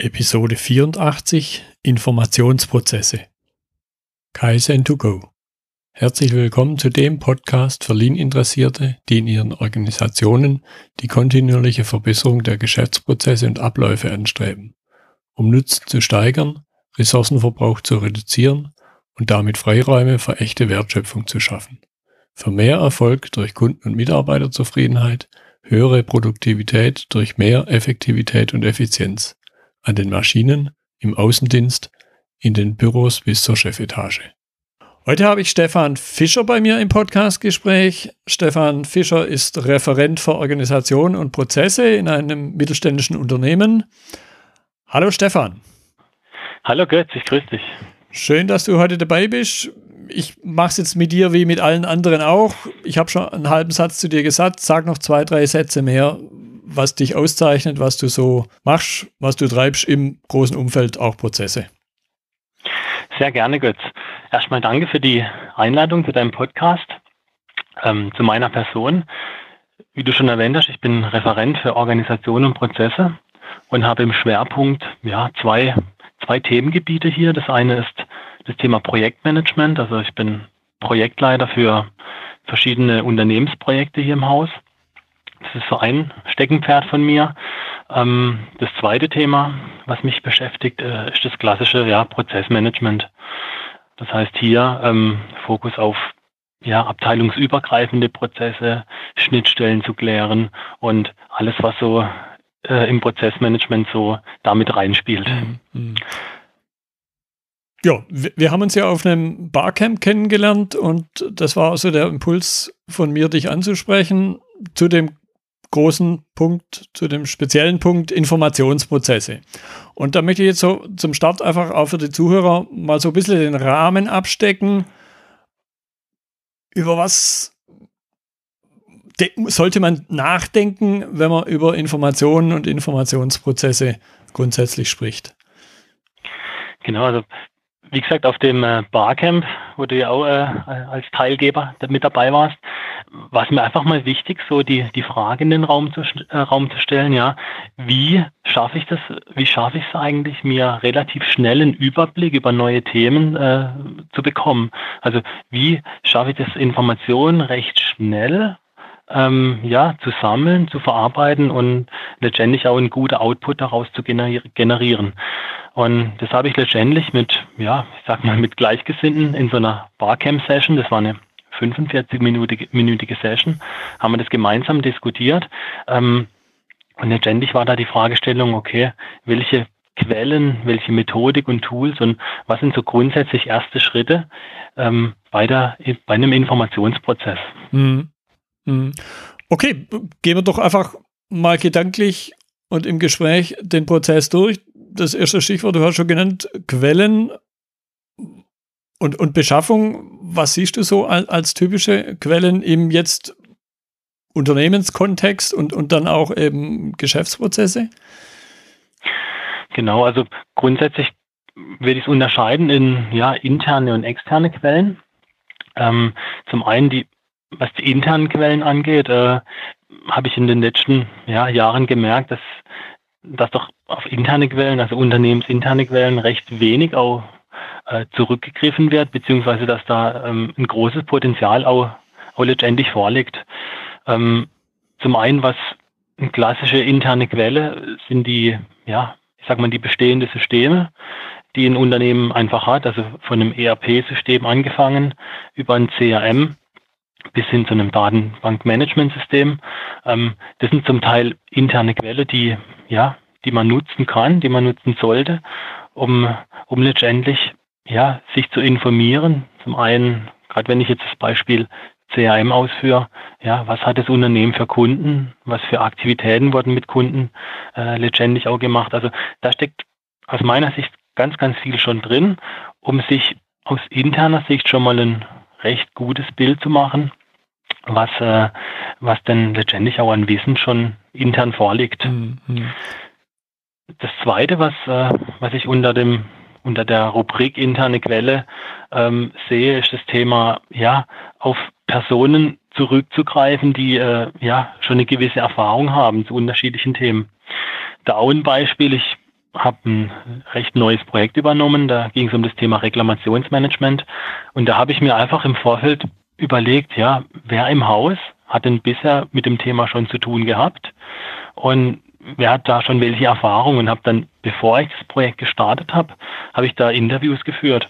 Episode 84 Informationsprozesse Kaizen to go. Herzlich willkommen zu dem Podcast für Lean-Interessierte, die in ihren Organisationen die kontinuierliche Verbesserung der Geschäftsprozesse und Abläufe anstreben, um Nutzen zu steigern, Ressourcenverbrauch zu reduzieren und damit Freiräume für echte Wertschöpfung zu schaffen. Für mehr Erfolg durch Kunden- und Mitarbeiterzufriedenheit, höhere Produktivität durch mehr Effektivität und Effizienz an den Maschinen, im Außendienst, in den Büros bis zur Chefetage. Heute habe ich Stefan Fischer bei mir im Podcastgespräch. Stefan Fischer ist Referent für Organisation und Prozesse in einem mittelständischen Unternehmen. Hallo Stefan. Hallo Götz, ich grüße dich. Schön, dass du heute dabei bist. Ich mache es jetzt mit dir wie mit allen anderen auch. Ich habe schon einen halben Satz zu dir gesagt. Sag noch zwei, drei Sätze mehr was dich auszeichnet, was du so machst, was du treibst im großen Umfeld, auch Prozesse. Sehr gerne, Götz. Erstmal danke für die Einladung zu deinem Podcast. Ähm, zu meiner Person. Wie du schon erwähnt hast, ich bin Referent für Organisation und Prozesse und habe im Schwerpunkt ja, zwei, zwei Themengebiete hier. Das eine ist das Thema Projektmanagement. Also ich bin Projektleiter für verschiedene Unternehmensprojekte hier im Haus. Das ist so ein Steckenpferd von mir. Ähm, das zweite Thema, was mich beschäftigt, äh, ist das klassische ja, Prozessmanagement. Das heißt hier ähm, Fokus auf ja, abteilungsübergreifende Prozesse, Schnittstellen zu klären und alles, was so äh, im Prozessmanagement so damit reinspielt. Mhm. Ja, wir haben uns ja auf einem Barcamp kennengelernt und das war also der Impuls von mir, dich anzusprechen zu dem großen Punkt, zu dem speziellen Punkt Informationsprozesse. Und da möchte ich jetzt so zum Start einfach auch für die Zuhörer mal so ein bisschen den Rahmen abstecken. Über was sollte man nachdenken, wenn man über Informationen und Informationsprozesse grundsätzlich spricht? Genau, also wie gesagt, auf dem äh, Barcamp, wo du ja auch äh, als Teilgeber mit dabei warst, war es mir einfach mal wichtig, so die, die Frage in den Raum zu, äh, Raum zu stellen, ja, wie schaffe ich das, wie schaffe ich es eigentlich, mir relativ schnell einen Überblick über neue Themen äh, zu bekommen? Also wie schaffe ich das, Informationen recht schnell ähm, ja, zu sammeln, zu verarbeiten und letztendlich auch einen guten Output daraus zu generieren. Und das habe ich letztendlich mit, ja, ich sag mal, mit Gleichgesinnten in so einer Barcamp-Session, das war eine 45-minütige Session, haben wir das gemeinsam diskutiert. Ähm, und letztendlich war da die Fragestellung, okay, welche Quellen, welche Methodik und Tools und was sind so grundsätzlich erste Schritte ähm, bei, der, bei einem Informationsprozess? Mhm. Mhm. Okay, gehen wir doch einfach mal gedanklich und im Gespräch den Prozess durch. Das erste Stichwort, du hast schon genannt, Quellen und, und Beschaffung. Was siehst du so als, als typische Quellen im jetzt Unternehmenskontext und, und dann auch eben Geschäftsprozesse? Genau, also grundsätzlich würde ich es unterscheiden in ja, interne und externe Quellen. Ähm, zum einen die was die internen Quellen angeht, äh, habe ich in den letzten ja, Jahren gemerkt, dass, dass doch auf interne Quellen, also unternehmensinterne Quellen, recht wenig auch äh, zurückgegriffen wird, beziehungsweise dass da ähm, ein großes Potenzial auch, auch letztendlich vorliegt. Ähm, zum einen, was eine klassische interne Quelle sind die, ja, ich sag mal, die bestehenden Systeme, die ein Unternehmen einfach hat, also von einem ERP-System angefangen über ein CRM bis hin zu einem Datenbankmanagementsystem. Ähm, das sind zum Teil interne Quellen, die, ja, die man nutzen kann, die man nutzen sollte, um, um letztendlich ja, sich zu informieren. Zum einen, gerade wenn ich jetzt das Beispiel CRM ausführe, ja, was hat das Unternehmen für Kunden, was für Aktivitäten wurden mit Kunden äh, letztendlich auch gemacht. Also da steckt aus meiner Sicht ganz, ganz viel schon drin, um sich aus interner Sicht schon mal ein recht gutes Bild zu machen, was, äh, was denn letztendlich auch an Wissen schon intern vorliegt. Mhm. Das Zweite, was, äh, was ich unter dem unter der Rubrik interne Quelle ähm, sehe, ist das Thema, ja, auf Personen zurückzugreifen, die äh, ja schon eine gewisse Erfahrung haben zu unterschiedlichen Themen. Da auch ein Beispiel, ich habe ein recht neues Projekt übernommen. Da ging es um das Thema Reklamationsmanagement. Und da habe ich mir einfach im Vorfeld überlegt, ja, wer im Haus hat denn bisher mit dem Thema schon zu tun gehabt? Und wer hat da schon welche Erfahrungen? Und habe dann, bevor ich das Projekt gestartet habe, habe ich da Interviews geführt,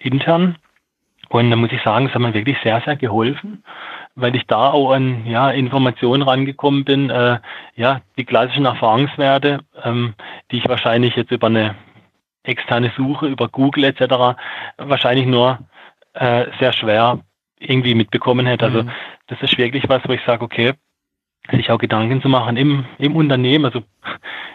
intern. Und da muss ich sagen, es hat mir wirklich sehr, sehr geholfen weil ich da auch an ja, Informationen rangekommen bin, äh, ja, die klassischen Erfahrungswerte, ähm, die ich wahrscheinlich jetzt über eine externe Suche, über Google etc. wahrscheinlich nur äh, sehr schwer irgendwie mitbekommen hätte. Also mhm. das ist wirklich was, wo ich sage, okay, sich auch Gedanken zu machen im, im Unternehmen. Also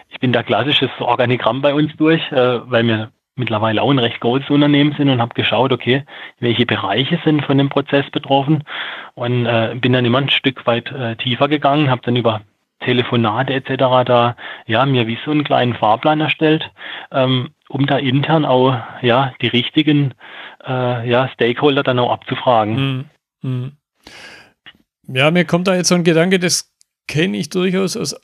ich bin da klassisches Organigramm bei uns durch, äh, weil wir mittlerweile auch ein recht großes Unternehmen sind und habe geschaut, okay, welche Bereiche sind von dem Prozess betroffen und äh, bin dann immer ein Stück weit äh, tiefer gegangen, habe dann über Telefonate etc. da ja mir wie so einen kleinen Fahrplan erstellt, ähm, um da intern auch ja die richtigen äh, ja, Stakeholder dann auch abzufragen. Hm, hm. Ja, mir kommt da jetzt so ein Gedanke, das kenne ich durchaus aus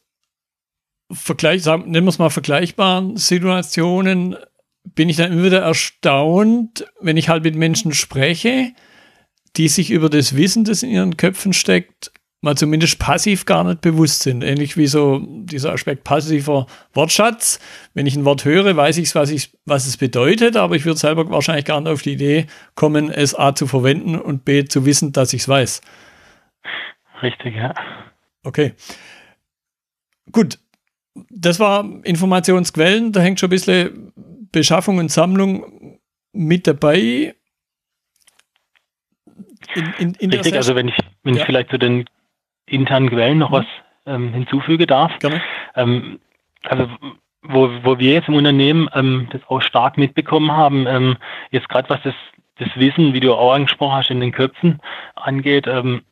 Vergleich, sagen, nennen wir es mal vergleichbaren Situationen bin ich dann immer wieder erstaunt, wenn ich halt mit Menschen spreche, die sich über das Wissen, das in ihren Köpfen steckt, mal zumindest passiv gar nicht bewusst sind. Ähnlich wie so dieser Aspekt passiver Wortschatz. Wenn ich ein Wort höre, weiß ich, was, ich, was es bedeutet, aber ich würde selber wahrscheinlich gar nicht auf die Idee kommen, es A zu verwenden und B zu wissen, dass ich es weiß. Richtig, ja. Okay. Gut. Das war Informationsquellen, da hängt schon ein bisschen Beschaffung und Sammlung mit dabei. In, in, in Richtig, also wenn ich, wenn ja. ich vielleicht zu den internen Quellen noch mhm. was ähm, hinzufüge darf. Gerne. Ähm, also wo, wo wir jetzt im Unternehmen ähm, das auch stark mitbekommen haben, ähm, jetzt gerade was das, das Wissen, wie du auch angesprochen hast, in den Köpfen angeht, ähm,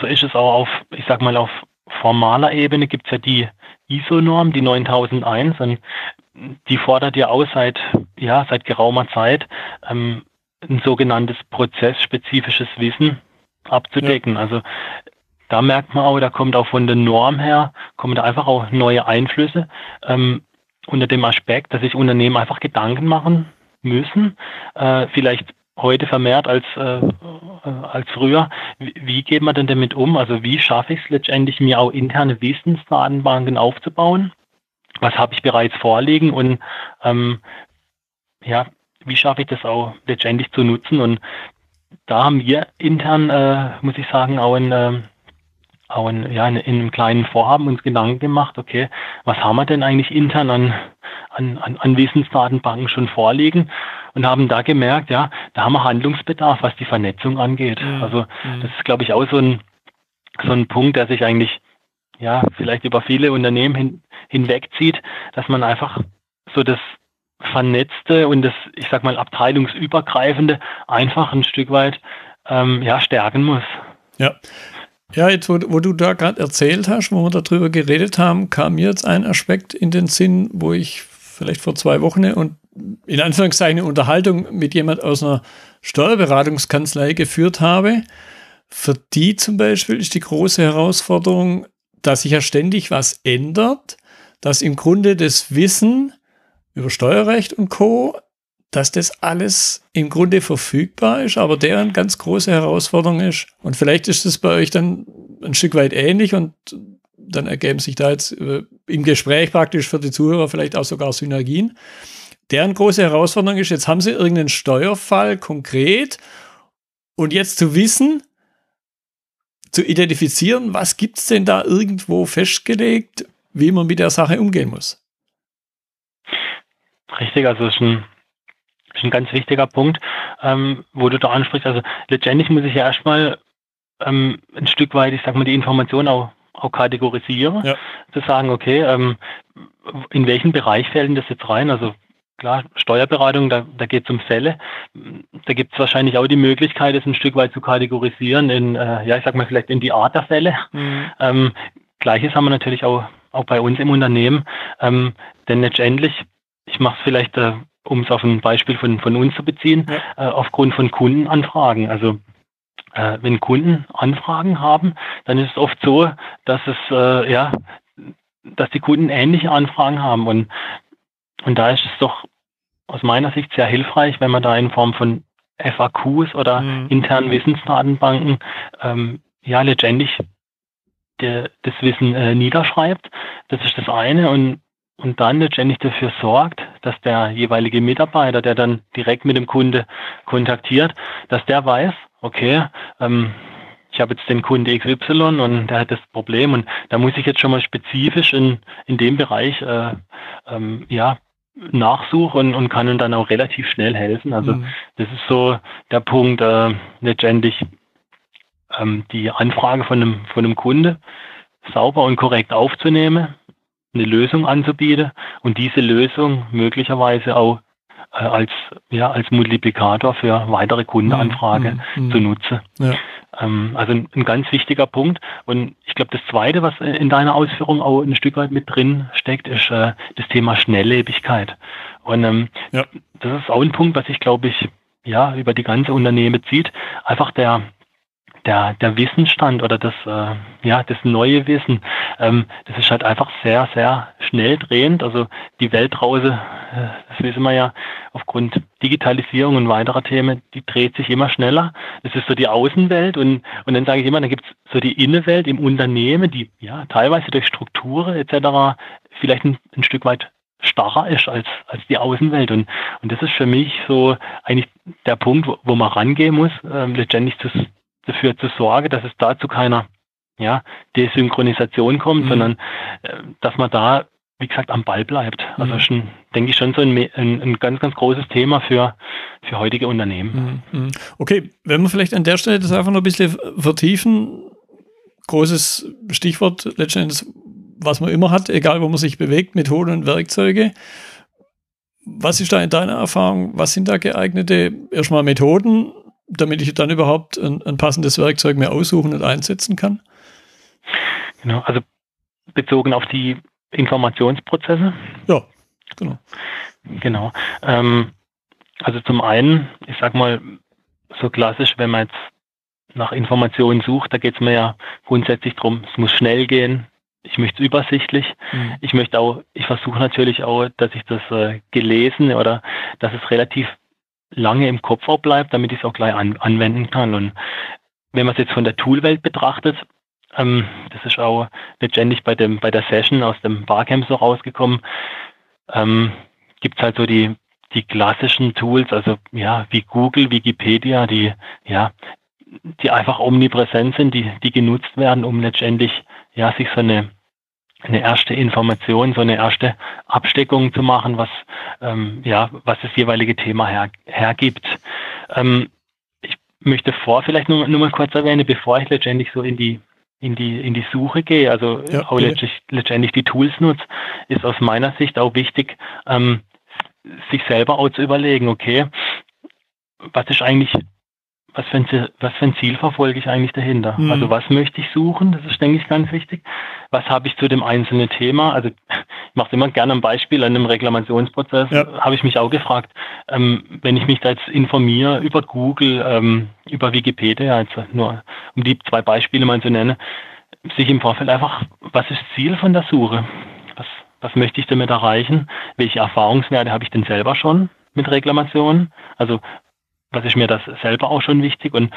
so ist es auch auf, ich sag mal, auf formaler Ebene gibt es ja die ISO-Norm, die 9001, und die fordert ja auch seit, ja, seit geraumer Zeit ähm, ein sogenanntes prozessspezifisches Wissen abzudecken. Ja. Also da merkt man auch, da kommt auch von der Norm her, kommen da einfach auch neue Einflüsse ähm, unter dem Aspekt, dass sich Unternehmen einfach Gedanken machen müssen, äh, vielleicht heute vermehrt als, äh, äh als früher. Wie, geht man denn damit um? Also wie schaffe ich es letztendlich, mir auch interne Wissensdatenbanken aufzubauen? was habe ich bereits vorliegen und ähm, ja, wie schaffe ich das auch letztendlich zu nutzen? Und da haben wir intern, äh, muss ich sagen, auch ein, äh, auch ein, ja, in, in, einem kleinen Vorhaben uns Gedanken gemacht, okay, was haben wir denn eigentlich intern an, an, an Wissensdatenbanken schon vorliegen? Und haben da gemerkt, ja, da haben wir Handlungsbedarf, was die Vernetzung angeht. Mhm. Also mhm. das ist, glaube ich, auch so ein, so ein Punkt, der sich eigentlich ja, vielleicht über viele Unternehmen hin, hinwegzieht, dass man einfach so das Vernetzte und das, ich sag mal, abteilungsübergreifende einfach ein Stück weit ähm, ja, stärken muss. Ja. Ja, jetzt, wo, wo du da gerade erzählt hast, wo wir darüber geredet haben, kam mir jetzt ein Aspekt in den Sinn, wo ich vielleicht vor zwei Wochen und in Anführungszeichen eine Unterhaltung mit jemand aus einer Steuerberatungskanzlei geführt habe. Für die zum Beispiel ist die große Herausforderung, dass sich ja ständig was ändert, dass im Grunde das Wissen über Steuerrecht und Co., dass das alles im Grunde verfügbar ist, aber deren ganz große Herausforderung ist, und vielleicht ist es bei euch dann ein Stück weit ähnlich und dann ergeben sich da jetzt äh, im Gespräch praktisch für die Zuhörer vielleicht auch sogar Synergien. Deren große Herausforderung ist, jetzt haben sie irgendeinen Steuerfall konkret und jetzt zu wissen, zu identifizieren, was gibt es denn da irgendwo festgelegt, wie man mit der Sache umgehen muss. Richtig, also ist ein, ist ein ganz wichtiger Punkt, ähm, wo du da ansprichst. Also letztendlich muss ich ja erstmal ähm, ein Stück weit, ich sag mal, die Information auch, auch kategorisieren, ja. zu sagen, okay, ähm, in welchen Bereich fällt das jetzt rein? Also klar, Steuerberatung, da, da geht es um Fälle. Da gibt es wahrscheinlich auch die Möglichkeit, es ein Stück weit zu kategorisieren in, äh, ja, ich sag mal vielleicht in die Art der Fälle. Mhm. Ähm, Gleiches haben wir natürlich auch, auch bei uns im Unternehmen. Ähm, denn letztendlich, ich mache es vielleicht, äh, um es auf ein Beispiel von, von uns zu beziehen, ja. äh, aufgrund von Kundenanfragen. Also äh, wenn Kunden Anfragen haben, dann ist es oft so, dass es äh, ja dass die Kunden ähnliche Anfragen haben und und da ist es doch aus meiner Sicht sehr hilfreich, wenn man da in Form von FAQs oder mhm. internen Wissensdatenbanken ähm, ja letztendlich der, das Wissen äh, niederschreibt. Das ist das eine und und dann letztendlich dafür sorgt, dass der jeweilige Mitarbeiter, der dann direkt mit dem Kunde kontaktiert, dass der weiß, okay, ähm, ich habe jetzt den Kunde XY und der hat das Problem und da muss ich jetzt schon mal spezifisch in, in dem Bereich äh, ähm, ja, nachsuchen und, und kann ihm dann auch relativ schnell helfen. Also mhm. das ist so der Punkt, äh, letztendlich ähm, die Anfrage von einem, von einem Kunde sauber und korrekt aufzunehmen, eine Lösung anzubieten und diese Lösung möglicherweise auch äh, als, ja, als Multiplikator für weitere Kundenanfragen mhm. mhm. zu nutzen. Ja. Ähm, also ein, ein, ganz wichtiger Punkt. Und ich glaube, das Zweite, was in deiner Ausführung auch ein Stück weit mit drin steckt, ist äh, das Thema Schnelllebigkeit. Und ähm, ja. das ist auch ein Punkt, was ich glaube ich ja über die ganze Unternehmen zieht. Einfach der der, der Wissensstand oder das, äh, ja, das neue Wissen, ähm, das ist halt einfach sehr, sehr schnell drehend. Also die Welt draußen, äh, das wissen wir ja, aufgrund Digitalisierung und weiterer Themen, die dreht sich immer schneller. Das ist so die Außenwelt und, und dann sage ich immer, dann gibt es so die Innenwelt im Unternehmen, die ja teilweise durch Strukturen etc. vielleicht ein, ein Stück weit starrer ist als, als die Außenwelt. Und, und das ist für mich so eigentlich der Punkt, wo, wo man rangehen muss, äh, letztendlich zu, dafür zu sorgen, dass es da zu keiner ja, Desynchronisation kommt, mhm. sondern äh, dass man da, wie gesagt, am Ball bleibt. Also mhm. schon, denke ich, schon so ein, ein, ein, ganz, ganz großes Thema für, für heutige Unternehmen. Mhm. mhm. Okay, wenn wir vielleicht an der Stelle das einfach noch ein bisschen vertiefen, großes Stichwort letztendlich, was man immer hat, egal wo man sich bewegt, Methoden und Werkzeuge. Was ist da in deiner Erfahrung? Was sind da geeignete erstmal Methoden damit ich dann überhaupt ein, ein passendes Werkzeug mehr aussuchen und einsetzen kann? Genau, also bezogen auf die Informationsprozesse. Ja, genau. Genau. Ähm, also zum einen, ich sag mal, so klassisch, wenn man jetzt nach Informationen sucht, da geht es mir ja grundsätzlich darum, es muss schnell gehen. Ich möchte es übersichtlich. Mhm. Ich möchte auch, ich versuche natürlich auch, dass ich das äh, gelesen oder dass es relativ lange im Kopf auch bleibt, damit ich es auch gleich an, anwenden kann. Und wenn man es jetzt von der Toolwelt betrachtet, ähm, das ist auch letztendlich bei dem bei der Session aus dem Barcamp so rausgekommen, ähm, gibt es halt so die die klassischen Tools, also ja wie Google, Wikipedia, die ja die einfach omnipräsent sind, die die genutzt werden, um letztendlich ja sich so eine eine erste Information, so eine erste Absteckung zu machen, was ähm, ja was das jeweilige Thema her, hergibt. Ähm, ich möchte vor vielleicht nur, nur mal kurz erwähnen, bevor ich letztendlich so in die in die in die Suche gehe, also ja, auch letztendlich, letztendlich die Tools nutze, ist aus meiner Sicht auch wichtig, ähm, sich selber auch zu überlegen, okay, was ist eigentlich was für, ein, was für ein Ziel verfolge ich eigentlich dahinter? Mhm. Also was möchte ich suchen? Das ist, denke ich, ganz wichtig. Was habe ich zu dem einzelnen Thema? Also ich mache immer gerne ein Beispiel an einem Reklamationsprozess. Ja. Habe ich mich auch gefragt, ähm, wenn ich mich da jetzt informiere über Google, ähm, über Wikipedia, also nur um die zwei Beispiele mal zu nennen, sich im Vorfeld einfach, was ist Ziel von der Suche? Was, was möchte ich damit erreichen? Welche Erfahrungswerte habe ich denn selber schon mit Reklamationen? Also was ist mir das selber auch schon wichtig. Und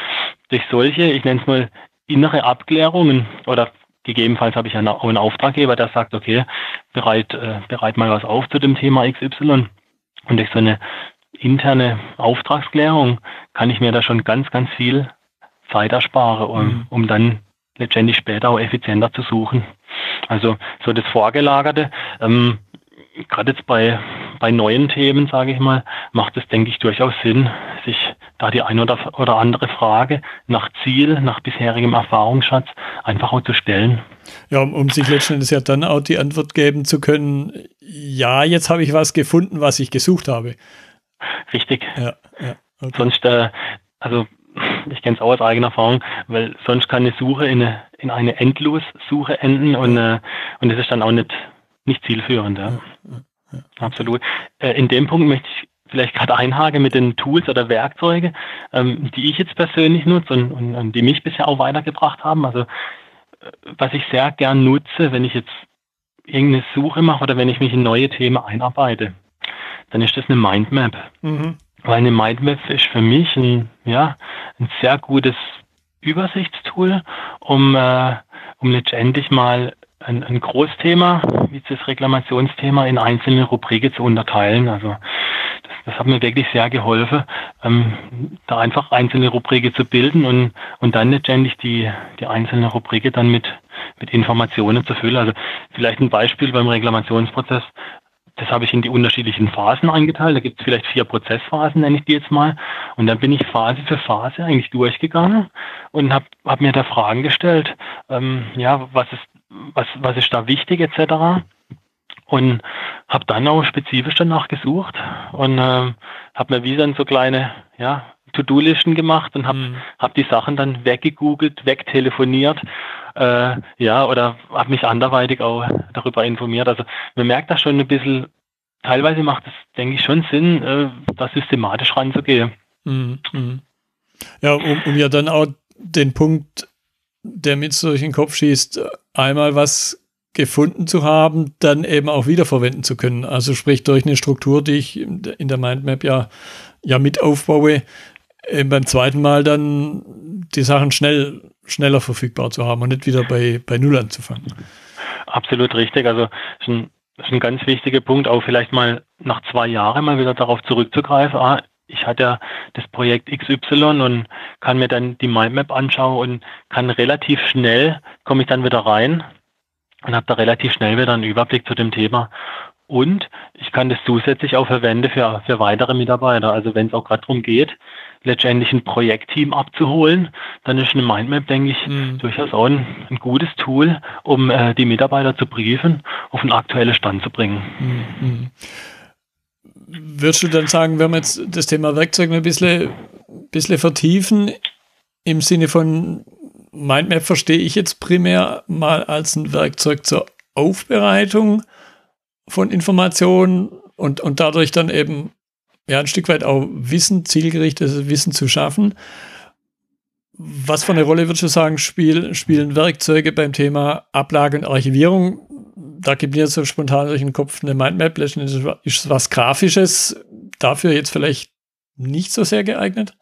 durch solche, ich nenne es mal innere Abklärungen oder gegebenenfalls habe ich einen, einen Auftraggeber, der sagt, okay, bereit, äh, bereit mal was auf zu dem Thema XY. Und durch so eine interne Auftragsklärung kann ich mir da schon ganz, ganz viel Zeit ersparen, um, mhm. um dann letztendlich später auch effizienter zu suchen. Also so das Vorgelagerte, ähm, gerade jetzt bei, bei neuen Themen, sage ich mal, macht es, denke ich, durchaus Sinn, sich da die eine oder, oder andere Frage nach Ziel, nach bisherigem Erfahrungsschatz einfach auch zu stellen. Ja, um, um sich letztendlich ja dann auch die Antwort geben zu können, ja, jetzt habe ich was gefunden, was ich gesucht habe. Richtig. Ja, ja, okay. Sonst, äh, also ich kenne es auch aus eigener Erfahrung, weil sonst kann eine Suche in eine, in eine Endlossuche enden und, äh, und das ist dann auch nicht, nicht zielführend. Ja. ja, ja. Absolut. Äh, in dem Punkt möchte ich vielleicht gerade einhaken mit den Tools oder Werkzeuge, ähm, die ich jetzt persönlich nutze und, und, und, die mich bisher auch weitergebracht haben. Also äh, was ich sehr gern nutze, wenn ich jetzt irgendeine Suche mache oder wenn ich mich in neue Themen einarbeite, dann ist das eine Mindmap. Mhm. Weil eine Mindmap ist für mich ein, ja, ein sehr gutes Übersichtstool, um, äh, um letztendlich mal ein, ein Großthema, wie das Reklamationsthema, in einzelne Rubriken zu unterteilen. Also das, das hat mir wirklich sehr geholfen, ähm, da einfach einzelne Rubriken zu bilden und, und dann letztendlich die, die einzelne Rubriken dann mit, mit Informationen zu füllen. Also vielleicht ein Beispiel beim Reklamationsprozess. Das habe ich in die unterschiedlichen Phasen eingeteilt. Da gibt es vielleicht vier Prozessphasen, nenne ich die jetzt mal. Und dann bin ich Phase für Phase eigentlich durchgegangen und habe hab mir da Fragen gestellt. Ähm, ja, was ist was, was ist da wichtig etc. Und habe dann auch spezifisch danach gesucht und äh, habe mir wie dann so kleine ja, To-Do-Listen gemacht und habe mhm. hab die Sachen dann weggegoogelt, wegtelefoniert, äh, ja, oder habe mich anderweitig auch darüber informiert. Also man merkt da schon ein bisschen, teilweise macht es, denke ich, schon Sinn, äh, da systematisch ranzugehen. Mhm. mhm. Ja, um, um ja dann auch den Punkt der mit durch den Kopf schießt, einmal was gefunden zu haben, dann eben auch wiederverwenden zu können. Also sprich durch eine Struktur, die ich in der Mindmap ja, ja mit aufbaue, eben beim zweiten Mal dann die Sachen schnell, schneller verfügbar zu haben und nicht wieder bei, bei Null anzufangen. Absolut richtig. Also ist ein, ist ein ganz wichtiger Punkt, auch vielleicht mal nach zwei Jahren mal wieder darauf zurückzugreifen. Ah, ich hatte ja das Projekt XY und kann mir dann die Mindmap anschauen und kann relativ schnell, komme ich dann wieder rein und habe da relativ schnell wieder einen Überblick zu dem Thema. Und ich kann das zusätzlich auch verwenden für, für weitere Mitarbeiter. Also wenn es auch gerade darum geht, letztendlich ein Projektteam abzuholen, dann ist eine Mindmap, denke ich, mhm. durchaus auch ein, ein, gutes Tool, um äh, die Mitarbeiter zu briefen, auf einen aktuellen Stand zu bringen. Mhm würdest du dann sagen, wenn wir jetzt das Thema Werkzeug ein bisschen, bisschen vertiefen, im Sinne von Mindmap verstehe ich jetzt primär mal als ein Werkzeug zur Aufbereitung von Informationen und, und dadurch dann eben ja ein Stück weit auch Wissen, zielgerichtetes Wissen zu schaffen. Was für eine Rolle würdest du sagen, spiel, spielen Werkzeuge beim Thema Ablage und Archivierung? da gibt mir so spontan durch den Kopf eine Mindmap. Letztendlich ist was Grafisches dafür jetzt vielleicht nicht so sehr geeignet.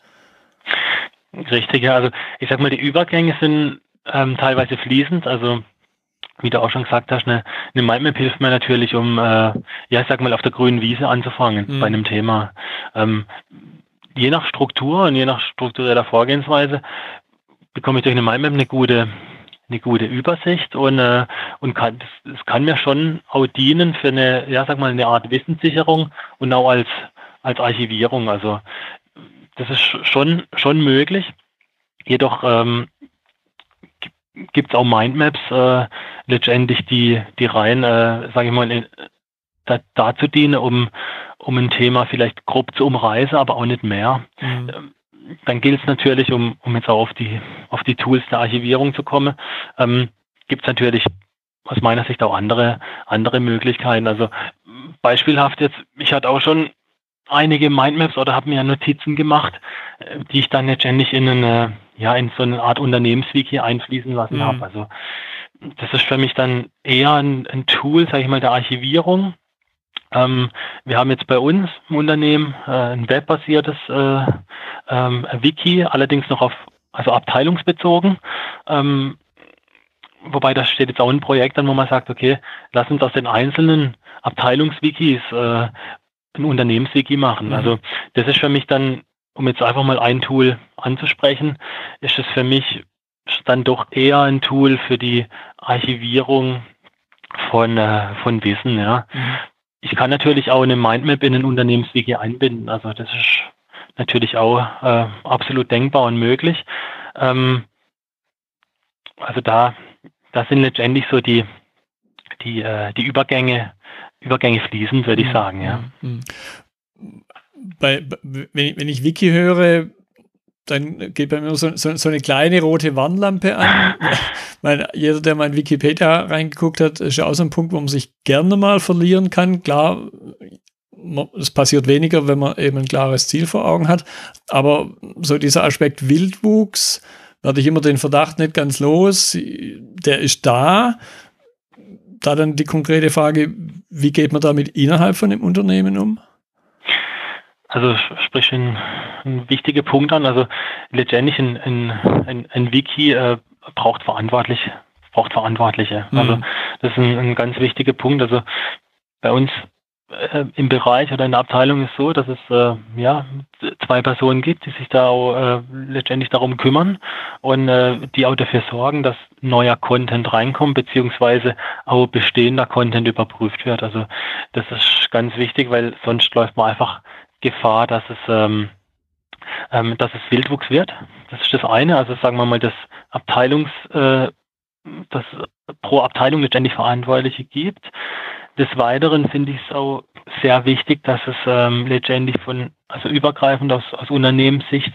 Richtig, ja. Also ich sag mal, die Übergänge sind ähm, teilweise fließend. Also wie du auch schon gesagt hast, eine, eine Mindmap hilft mir natürlich, um, äh, ja, ich sag mal, auf der grünen Wiese anzufangen mhm. bei einem Thema. Ähm, je nach Struktur und je nach struktureller Vorgehensweise bekomme ich durch eine Mindmap eine gute eine gute Übersicht und, äh, und kann, das, kann mir schon auch dienen für eine, ja, sag mal, eine Art Wissenssicherung und auch als, als Archivierung. Also das ist schon, schon möglich. Jedoch ähm, gibt es auch Mindmaps äh, letztendlich, die, die rein, äh, sage ich mal, in, da, dazu dienen, um, um ein Thema vielleicht grob zu umreißen, aber auch nicht mehr. Mhm. Ähm, dann gilt es natürlich, um, um jetzt auch auf die, auf die Tools der Archivierung zu kommen, ähm, gibt es natürlich aus meiner Sicht auch andere, andere Möglichkeiten. Also beispielhaft jetzt, ich hatte auch schon einige Mindmaps oder habe mir Notizen gemacht, äh, die ich dann letztendlich in eine, ja, in so eine Art Unternehmenswiki einfließen lassen mhm. habe. Also das ist für mich dann eher ein, ein Tool, sage ich mal, der Archivierung, ähm, wir haben jetzt bei uns im Unternehmen äh, ein webbasiertes äh, ähm, Wiki, allerdings noch auf, also abteilungsbezogen. Ähm, wobei das steht jetzt auch ein Projekt an, wo man sagt, okay, lass uns aus den einzelnen Abteilungswikis äh, ein Unternehmenswiki machen. Mhm. Also das ist für mich dann, um jetzt einfach mal ein Tool anzusprechen, ist es für mich dann doch eher ein Tool für die Archivierung von, äh, von Wissen, ja. Mhm. Ich kann natürlich auch eine Mindmap in ein Unternehmenswiki einbinden. Also das ist natürlich auch äh, absolut denkbar und möglich. Ähm, also da, da sind letztendlich so die, die, äh, die Übergänge, Übergänge fließend, würde ich mhm. sagen, ja. Bei, wenn, ich, wenn ich Wiki höre, dann geht bei mir so, so, so eine kleine rote Warnlampe an. Weil jeder, der mal in Wikipedia reingeguckt hat, ist ja auch so ein Punkt, wo man sich gerne mal verlieren kann. Klar, es passiert weniger, wenn man eben ein klares Ziel vor Augen hat. Aber so dieser Aspekt Wildwuchs, werde ich immer den Verdacht nicht ganz los. Der ist da. Da dann die konkrete Frage, wie geht man damit innerhalb von dem Unternehmen um? Also sprich ein, ein wichtiger Punkt an. Also letztendlich ein, ein, ein, Wiki äh, braucht verantwortlich, braucht Verantwortliche. Mhm. Also das ist ein, ein ganz wichtiger Punkt. Also bei uns äh, im Bereich oder in der Abteilung ist so, dass es äh, ja zwei Personen gibt, die sich da auch äh, letztendlich darum kümmern und äh, die auch dafür sorgen, dass neuer Content reinkommt, beziehungsweise auch bestehender Content überprüft wird. Also das ist ganz wichtig, weil sonst läuft man einfach Gefahr, dass es ähm, ähm, dass es Wildwuchs wird. Das ist das eine. Also sagen wir mal, das Abteilungs, äh, das pro Abteilung letztendlich Verantwortliche gibt. Des Weiteren finde ich es auch sehr wichtig, dass es ähm, letztendlich von, also übergreifend aus, aus Unternehmenssicht,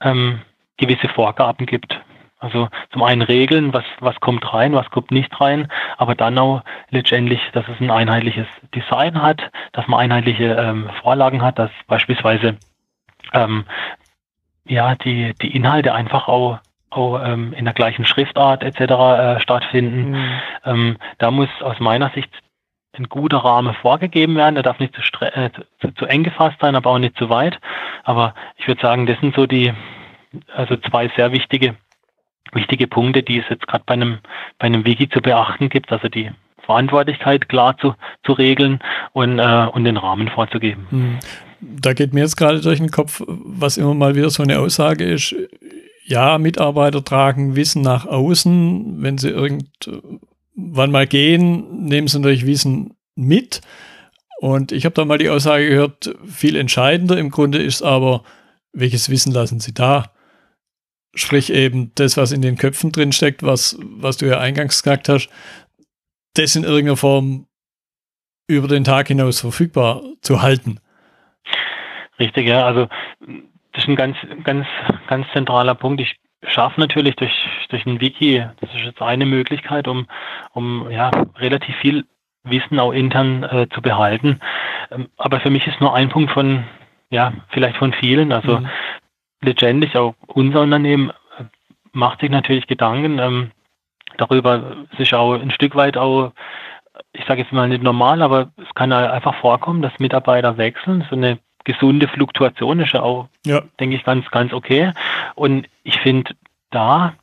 ähm, gewisse Vorgaben gibt. Also zum einen Regeln, was, was kommt rein, was kommt nicht rein, aber dann auch letztendlich, dass es ein einheitliches Design hat, dass man einheitliche ähm, Vorlagen hat, dass beispielsweise ähm, ja die, die Inhalte einfach auch auch ähm, in der gleichen Schriftart etc. Äh, stattfinden. Mhm. Ähm, da muss aus meiner Sicht ein guter Rahmen vorgegeben werden. Der darf nicht zu, äh, zu, zu, eng gefasst sein, aber auch nicht zu weit. Aber ich würde sagen, das sind so die, also zwei sehr wichtige, wichtige Punkte, die es jetzt gerade bei einem, bei einem Wiki zu beachten gibt. Also die Verantwortlichkeit klar zu, zu regeln und, äh, und den Rahmen vorzugeben. Hm. Da geht mir jetzt gerade durch den Kopf, was immer mal wieder so eine Aussage ist. Ja, Mitarbeiter tragen Wissen nach außen. Wenn sie irgendwann mal gehen, nehmen sie natürlich Wissen mit. Und ich habe da mal die Aussage gehört, viel entscheidender im Grunde ist aber, welches Wissen lassen sie da? Sprich eben das, was in den Köpfen drin steckt, was, was du ja eingangs gesagt hast, das in irgendeiner Form über den Tag hinaus verfügbar zu halten. Richtig, ja. Also das ist ein ganz, ganz, ganz zentraler Punkt. Ich schaffe natürlich durch, durch ein Wiki, das ist jetzt eine Möglichkeit, um, um ja, relativ viel Wissen auch intern äh, zu behalten. Ähm, aber für mich ist nur ein Punkt von, ja, vielleicht von vielen. Also mhm. Letztendlich auch unser Unternehmen äh, macht sich natürlich Gedanken, ähm, darüber sich auch ein Stück weit auch, ich sage jetzt mal nicht normal, aber es kann einfach vorkommen, dass Mitarbeiter wechseln. So eine gesunde Fluktuation ist ja auch, ja. denke ich, ganz, ganz okay. Und ich finde, da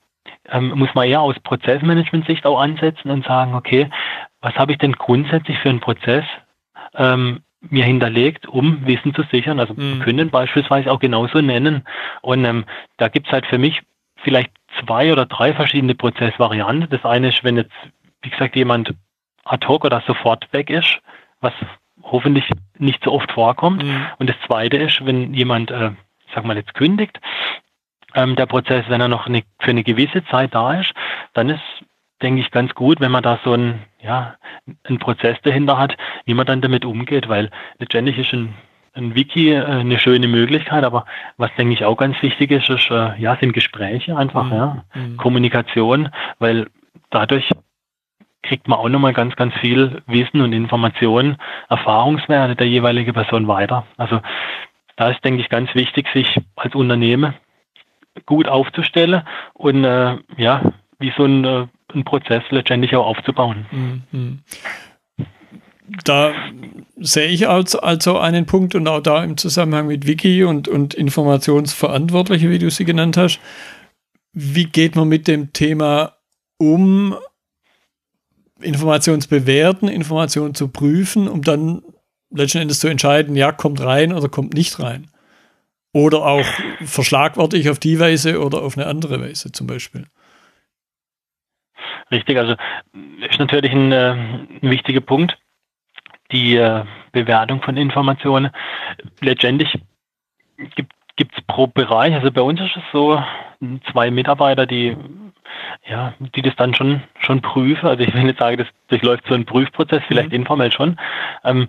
ähm, muss man eher aus Prozessmanagement-Sicht auch ansetzen und sagen, okay, was habe ich denn grundsätzlich für einen Prozess ähm, mir hinterlegt, um Wissen zu sichern? Also mhm. können beispielsweise auch genauso nennen. Und ähm, da gibt es halt für mich vielleicht zwei oder drei verschiedene Prozessvarianten. Das eine ist, wenn jetzt, wie gesagt, jemand ad hoc oder sofort weg ist, was hoffentlich nicht so oft vorkommt. Mhm. Und das zweite ist, wenn jemand, äh, sag mal jetzt kündigt, ähm, der Prozess, wenn er noch eine, für eine gewisse Zeit da ist, dann ist, denke ich, ganz gut, wenn man da so ein, ja, einen Prozess dahinter hat, wie man dann damit umgeht, weil letztendlich ist ein ein Wiki äh, eine schöne Möglichkeit, aber was denke ich auch ganz wichtig ist, ist äh, ja, sind Gespräche einfach, mhm. ja, mhm. Kommunikation, weil dadurch kriegt man auch nochmal ganz, ganz viel Wissen und Informationen, Erfahrungswerte der jeweiligen Person weiter. Also da ist, denke ich, ganz wichtig, sich als Unternehmen gut aufzustellen und äh, ja, wie so ein, äh, ein Prozess letztendlich auch aufzubauen. Mhm da sehe ich als, also einen Punkt und auch da im Zusammenhang mit Wiki und, und Informationsverantwortliche, wie du sie genannt hast. Wie geht man mit dem Thema um, Informationen zu bewerten, Informationen zu prüfen, um dann letzten Endes zu entscheiden, ja, kommt rein oder kommt nicht rein? Oder auch verschlagworte ich auf die Weise oder auf eine andere Weise zum Beispiel? Richtig, also ist natürlich ein, äh, ein wichtiger Punkt die äh, Bewertung von Informationen. Letztendlich gibt es pro Bereich, also bei uns ist es so, zwei Mitarbeiter, die ja, die das dann schon schon prüfen. Also ich will nicht sagen, das durchläuft so ein Prüfprozess, vielleicht mhm. informell schon, ähm,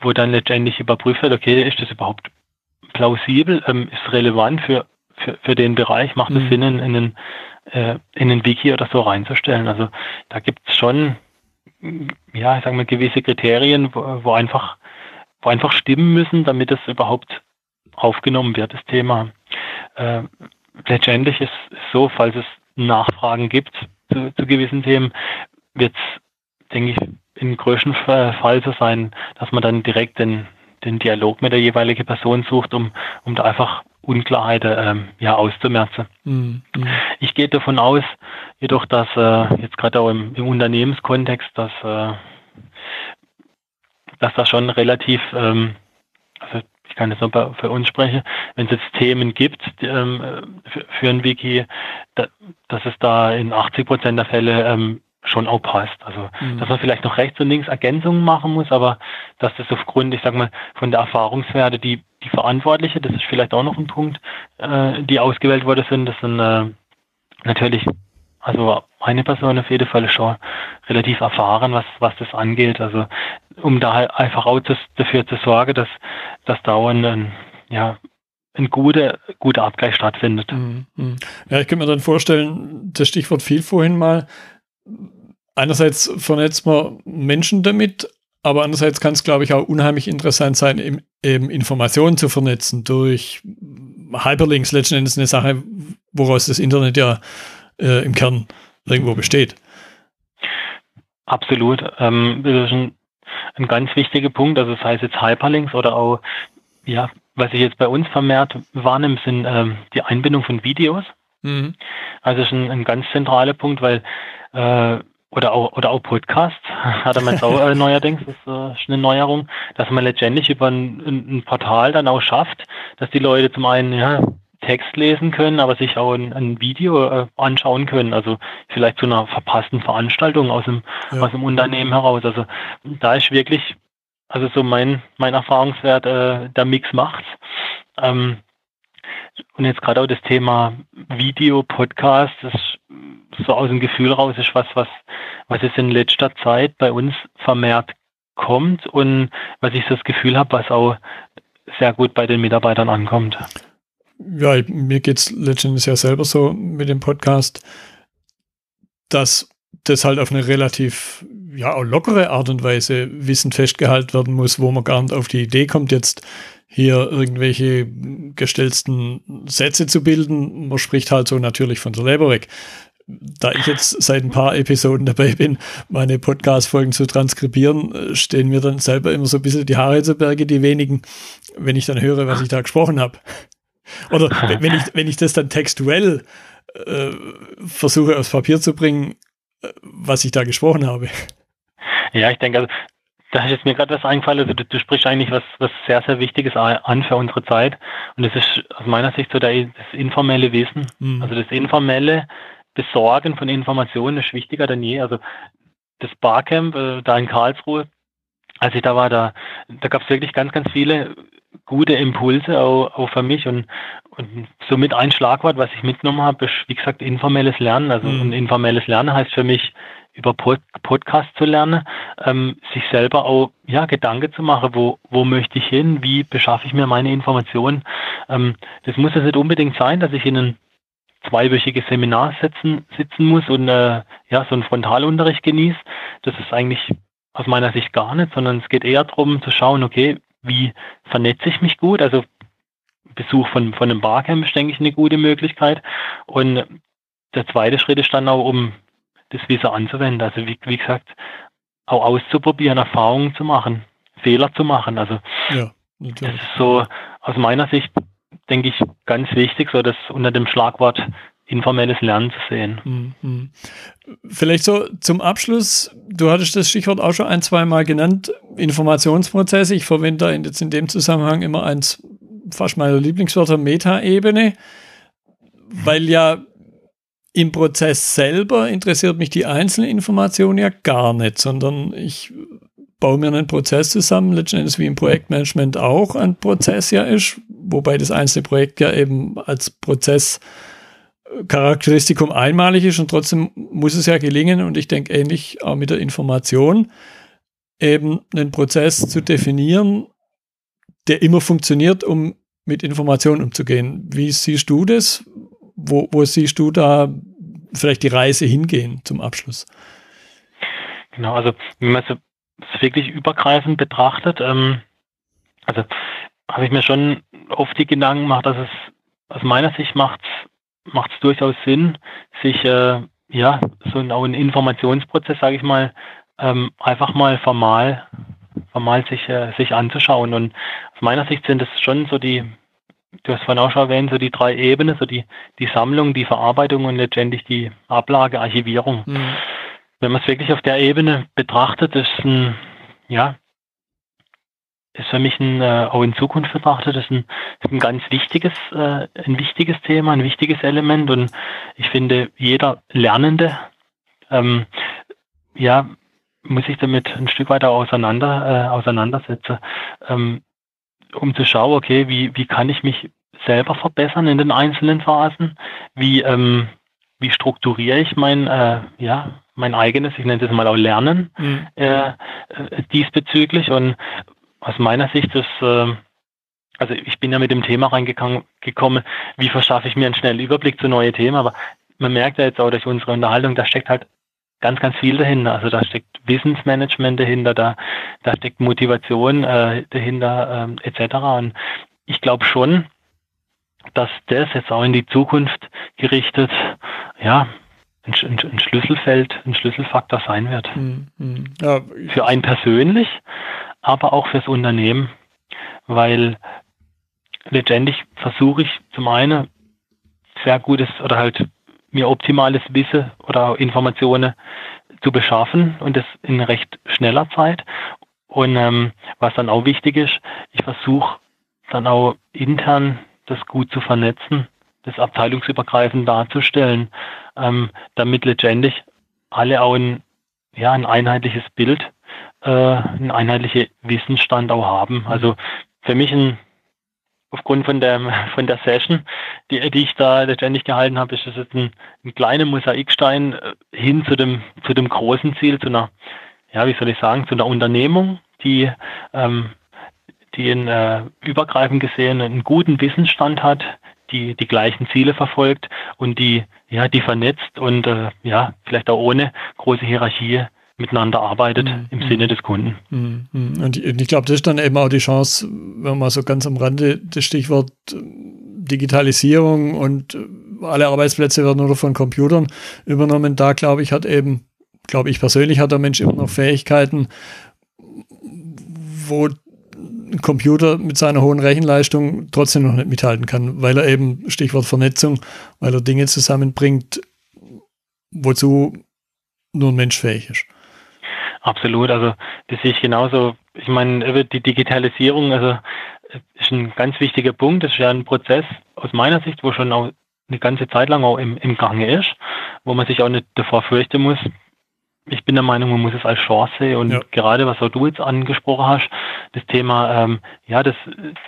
wo dann letztendlich überprüft wird, okay, ist das überhaupt plausibel, ähm, ist relevant für, für, für den Bereich, macht es mhm. Sinn, in, in, einen, äh, in einen Wiki oder so reinzustellen. Also da gibt es schon ja, ich sage mal, gewisse Kriterien, wo, wo, einfach, wo einfach stimmen müssen, damit es überhaupt aufgenommen wird, das Thema. Äh, letztendlich ist es so, falls es Nachfragen gibt zu, zu gewissen Themen, wird es, denke ich, im größten Fall so sein, dass man dann direkt den, den Dialog mit der jeweiligen Person sucht, um, um da einfach Unklarheiten ähm, ja, auszumerzen. Mhm. Ich gehe davon aus, jedoch, dass äh, jetzt gerade auch im, im, Unternehmenskontext, dass, äh, dass das schon relativ, ähm, also ich kann jetzt nur für uns sprechen, wenn es jetzt Themen gibt ähm, für, für, ein Wiki, da, dass es da in 80 Prozent der Fälle ähm, schon auch passt. Also, mhm. dass man vielleicht noch rechts und links Ergänzungen machen muss, aber dass das aufgrund, ich sag mal, von der Erfahrungswerte, die, die Verantwortliche, das ist vielleicht auch noch ein Punkt, äh, die ausgewählt worden sind, das sind äh, natürlich, also eine Person auf jeden Fall schon relativ erfahren, was, was das angeht. Also, um da halt einfach auch das, dafür zu sorgen, dass, dass dauernd ein, ja, ein guter, guter Abgleich stattfindet. Mhm. mhm. Ja, ich könnte mir dann vorstellen, das Stichwort fiel vorhin mal, einerseits vernetzt man Menschen damit, aber andererseits kann es, glaube ich, auch unheimlich interessant sein, eben, eben Informationen zu vernetzen durch Hyperlinks, letzten Endes eine Sache, woraus das Internet ja äh, im Kern irgendwo besteht. Absolut. Ähm, das ist ein, ein ganz wichtiger Punkt. Also das heißt jetzt Hyperlinks oder auch, ja, was ich jetzt bei uns vermehrt wahrnehme, sind ähm, die Einbindung von Videos. Mhm. Also das ist ein, ein ganz zentraler Punkt, weil äh, oder auch, oder auch Podcasts, hat er man jetzt auch äh, neuerdings, das ist äh, eine Neuerung, dass man letztendlich über ein, ein, Portal dann auch schafft, dass die Leute zum einen ja, Text lesen können, aber sich auch ein, ein Video äh, anschauen können, also vielleicht zu einer verpassten Veranstaltung aus dem, ja. aus dem Unternehmen heraus. Also da ist wirklich, also so mein, mein Erfahrungswert, äh, der Mix macht's. Ähm, und jetzt gerade auch das Thema Video, Podcast, das so aus dem Gefühl raus ist was, was, was jetzt in letzter Zeit bei uns vermehrt kommt und was ich so das Gefühl habe, was auch sehr gut bei den Mitarbeitern ankommt. Ja, mir geht es letztendlich ja selber so mit dem Podcast, dass das halt auf eine relativ ja auch lockere Art und Weise Wissen festgehalten werden muss, wo man gar nicht auf die Idee kommt, jetzt hier irgendwelche gestellten Sätze zu bilden. Man spricht halt so natürlich von der Leber weg. Da ich jetzt seit ein paar Episoden dabei bin, meine Podcast-Folgen zu transkribieren, stehen mir dann selber immer so ein bisschen die Haare zu Berge, die wenigen, wenn ich dann höre, was ich da gesprochen habe. Oder wenn ich, wenn ich das dann textuell äh, versuche aufs Papier zu bringen, äh, was ich da gesprochen habe. Ja, ich denke, also da ist jetzt mir gerade was eingefallen. Also du, du, sprichst eigentlich was, was sehr, sehr Wichtiges an für unsere Zeit. Und das ist aus meiner Sicht so der, das informelle Wesen. Mhm. Also das informelle Besorgen von Informationen ist wichtiger denn je. Also das Barcamp äh, da in Karlsruhe, als ich da war, da, da gab es wirklich ganz, ganz viele gute Impulse auch, auch für mich und, und somit ein Schlagwort, was ich mitgenommen habe, ist, wie gesagt, informelles Lernen. Also mhm. ein informelles Lernen heißt für mich, über Pod Podcast zu lernen, ähm, sich selber auch ja, Gedanken zu machen, wo, wo möchte ich hin, wie beschaffe ich mir meine Informationen. Ähm, das muss jetzt nicht unbedingt sein, dass ich in ein zweiwöchiges Seminar sitzen, sitzen muss und äh, ja, so einen Frontalunterricht genieße. Das ist eigentlich aus meiner Sicht gar nicht, sondern es geht eher darum zu schauen, okay, wie vernetze ich mich gut? Also Besuch von, von einem Barcamp ist, denke ich, eine gute Möglichkeit. Und der zweite Schritt ist dann auch, um das Wissen anzuwenden. Also wie, wie gesagt, auch auszuprobieren, Erfahrungen zu machen, Fehler zu machen. Also ja, das ist so aus meiner Sicht, denke ich, ganz wichtig, so das unter dem Schlagwort informelles Lernen zu sehen. Mhm. Vielleicht so zum Abschluss, du hattest das Stichwort auch schon ein, zwei Mal genannt, Informationsprozesse. Ich verwende da jetzt in dem Zusammenhang immer eins fast meiner Lieblingswörter, Metaebene, weil ja im Prozess selber interessiert mich die einzelne Information ja gar nicht, sondern ich baue mir einen Prozess zusammen, letzten Endes wie im Projektmanagement auch ein Prozess ja ist, wobei das einzelne Projekt ja eben als Prozess Charakteristikum einmalig ist und trotzdem muss es ja gelingen und ich denke ähnlich auch mit der Information, eben einen Prozess zu definieren, der immer funktioniert, um mit Informationen umzugehen. Wie siehst du das? wo, wo siehst du da vielleicht die Reise hingehen zum Abschluss? Genau, also wenn man es wirklich übergreifend betrachtet, ähm, also habe ich mir schon oft die Gedanken gemacht, dass es aus meiner Sicht macht es durchaus Sinn, sich äh, ja so ein, auch einen Informationsprozess, sage ich mal, ähm, einfach mal formal mal sich, äh, sich anzuschauen. Und aus meiner Sicht sind es schon so die, du hast vorhin auch schon erwähnt, so die drei Ebenen, so die, die Sammlung, die Verarbeitung und letztendlich die Ablage, Archivierung. Mhm. Wenn man es wirklich auf der Ebene betrachtet, ist ein, ja, ist für mich ein, äh, auch in Zukunft betrachtet, ist ein, ist ein ganz wichtiges, äh, ein wichtiges Thema, ein wichtiges Element und ich finde, jeder Lernende, ähm, ja, muss sich damit ein Stück weiter auseinander, äh, auseinandersetzen, ähm, um zu schauen, okay, wie, wie kann ich mich selber verbessern in den einzelnen Phasen? Wie, ähm, wie strukturiere ich mein, äh, ja, mein eigenes, ich nenne es mal auch Lernen mhm. äh, äh diesbezüglich? Und aus meiner Sicht ist, äh, also ich bin ja mit dem Thema reingekommen, wie verschaffe ich mir einen schnellen Überblick zu neuen Themen, aber man merkt ja jetzt auch durch unsere Unterhaltung, da steckt halt ganz, ganz viel dahinter. Also da steckt Wissensmanagement dahinter, da, da steckt Motivation äh, dahinter, äh, etc. Und ich glaube schon, dass das jetzt auch in die Zukunft gerichtet, ja, ein, ein, ein Schlüsselfeld, ein Schlüsselfaktor sein wird. Mhm. Ja. Für einen persönlich, aber auch fürs Unternehmen, weil letztendlich versuche ich zum einen sehr gutes oder halt mir optimales Wissen oder Informationen zu beschaffen und das in recht schneller Zeit. Und ähm, was dann auch wichtig ist, ich versuche dann auch intern das gut zu vernetzen, das abteilungsübergreifend darzustellen, ähm, damit letztendlich alle auch ein, ja, ein einheitliches Bild äh, einen einheitlichen Wissensstand auch haben. Also für mich ein aufgrund von der von der Session, die, die ich da letztendlich gehalten habe, ist das jetzt ein, ein kleiner Mosaikstein äh, hin zu dem zu dem großen Ziel, zu einer, ja, wie soll ich sagen, zu einer Unternehmung, die ähm, die in, äh, übergreifend gesehen einen guten Wissensstand hat, die die gleichen Ziele verfolgt und die ja die vernetzt und äh, ja vielleicht auch ohne große Hierarchie miteinander arbeitet mhm. im Sinne des Kunden. Mhm. mhm. Und ich, ich glaube, das ist dann eben auch die Chance, wenn man so ganz am Rande das Stichwort äh, Digitalisierung und äh, alle Arbeitsplätze werden nur von Computern übernommen. Da glaube ich, hat eben, glaube ich persönlich, hat der Mensch immer noch Fähigkeiten, wo ein Computer mit seiner hohen Rechenleistung trotzdem noch nicht mithalten kann, weil er eben, Stichwort Vernetzung, weil er Dinge zusammenbringt, wozu nur ein Mensch fähig ist. Absolut, also das sehe ich genauso. Ich meine, die Digitalisierung, also ist ein ganz wichtiger Punkt. Das ist ja ein Prozess aus meiner Sicht, wo schon auch eine ganze Zeit lang auch im, im Gange ist, wo man sich auch nicht davor fürchten muss. Ich bin der Meinung, man muss es als Chance sehen und ja. gerade was auch du jetzt angesprochen hast, das Thema, ähm, ja, das,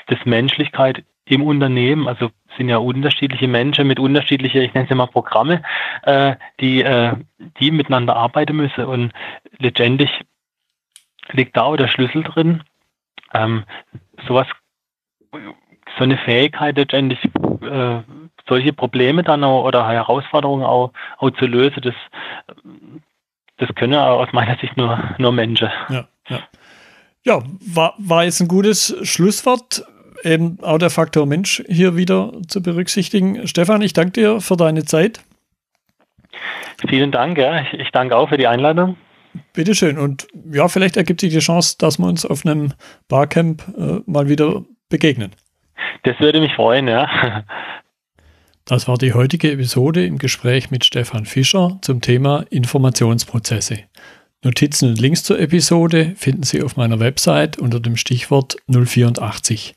das Menschlichkeit im Unternehmen, also sind ja unterschiedliche Menschen mit unterschiedlichen, ich nenne es mal Programme, äh, die, äh, die miteinander arbeiten müssen. Und letztendlich liegt da auch der Schlüssel drin, ähm, sowas, so eine Fähigkeit letztendlich, äh, solche Probleme dann auch oder Herausforderungen auch, auch zu lösen, das, das können aus meiner Sicht nur, nur Menschen. Ja, ja. ja war, war jetzt ein gutes Schlusswort eben auch der Faktor Mensch hier wieder zu berücksichtigen. Stefan, ich danke dir für deine Zeit. Vielen Dank, ja. Ich, ich danke auch für die Einladung. Bitteschön. Und ja, vielleicht ergibt sich die Chance, dass wir uns auf einem Barcamp äh, mal wieder begegnen. Das würde mich freuen, ja. Das war die heutige Episode im Gespräch mit Stefan Fischer zum Thema Informationsprozesse. Notizen und Links zur Episode finden Sie auf meiner Website unter dem Stichwort 084.